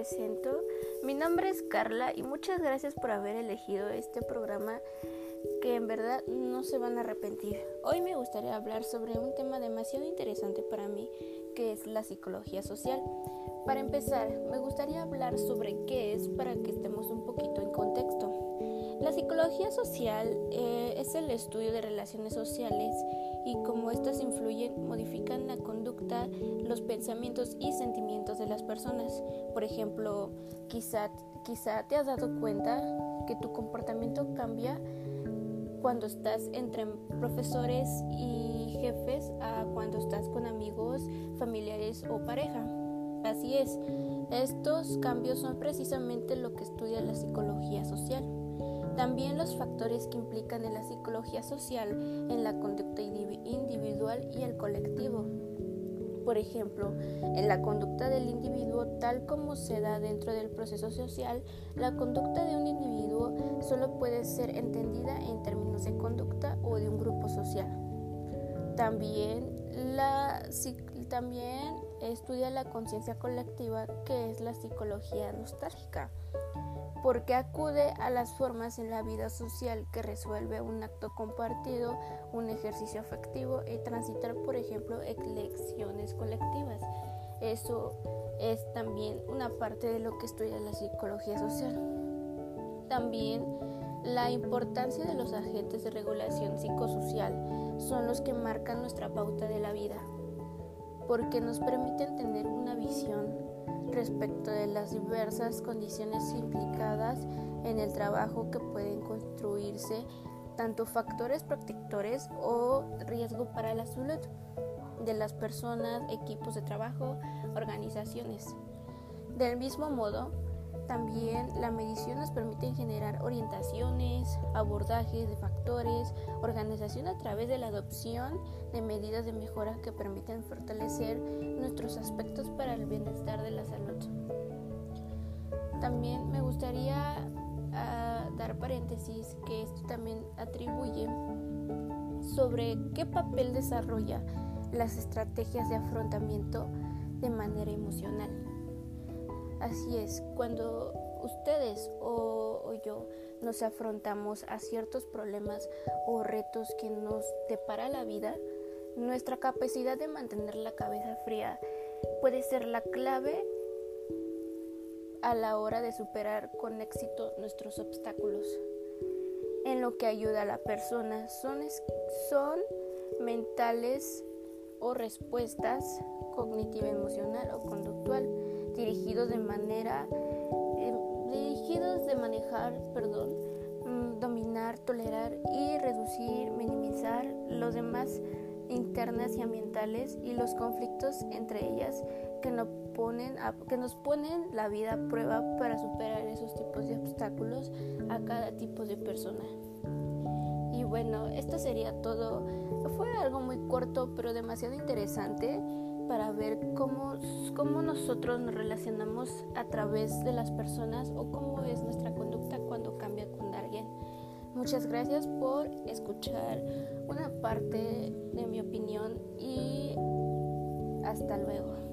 presento. Mi nombre es Carla y muchas gracias por haber elegido este programa que en verdad no se van a arrepentir. Hoy me gustaría hablar sobre un tema demasiado interesante para mí, que es la psicología social. Para empezar, me gustaría hablar sobre qué es para que estemos un poquito en contexto. La psicología social eh, es el estudio de relaciones sociales y cómo éstas influyen, modifican la conducta, los pensamientos y sentimientos de las personas. Por ejemplo, quizá, quizá te has dado cuenta que tu comportamiento cambia cuando estás entre profesores y jefes a cuando estás con amigos, familiares o pareja. Así es, estos cambios son precisamente lo que estudia la psicología social. También los factores que implican en la psicología social en la conducta individual y el colectivo. Por ejemplo, en la conducta del individuo tal como se da dentro del proceso social, la conducta de un individuo solo puede ser entendida en términos de conducta o de un grupo social. También, la, también estudia la conciencia colectiva, que es la psicología nostálgica porque acude a las formas en la vida social que resuelve un acto compartido, un ejercicio afectivo y transitar, por ejemplo, elecciones colectivas. Eso es también una parte de lo que estudia la psicología social. También la importancia de los agentes de regulación psicosocial son los que marcan nuestra pauta de la vida, porque nos permiten tener una visión respecto de las diversas condiciones implicadas en el trabajo que pueden construirse, tanto factores protectores o riesgo para la salud de las personas, equipos de trabajo, organizaciones. Del mismo modo, también la medición nos permite generar orientaciones, abordajes de factores, organización a través de la adopción de medidas de mejora que permiten fortalecer nuestros aspectos para el bienestar de la salud. También me gustaría ah, dar paréntesis que esto también atribuye sobre qué papel desarrolla las estrategias de afrontamiento de manera emocional. Así es, cuando ustedes o, yo nos afrontamos a ciertos problemas o retos que nos depara la vida, nuestra capacidad de mantener la cabeza fría puede ser la clave a la hora de superar con éxito nuestros obstáculos. En lo que ayuda a la persona son, son mentales o respuestas cognitiva, emocional o conductual dirigidos de manera eh, dirigidos de manejar, perdón, mm, dominar, tolerar y reducir, minimizar los demás internas y ambientales y los conflictos entre ellas que, no ponen que nos ponen la vida a prueba para superar esos tipos de obstáculos a cada tipo de persona. Y bueno, esto sería todo. Fue algo muy corto pero demasiado interesante para ver cómo, cómo nosotros nos relacionamos a través de las personas o cómo es nuestra conducta cuando cambia con alguien. Muchas gracias por escuchar una parte de mi opinión y hasta luego.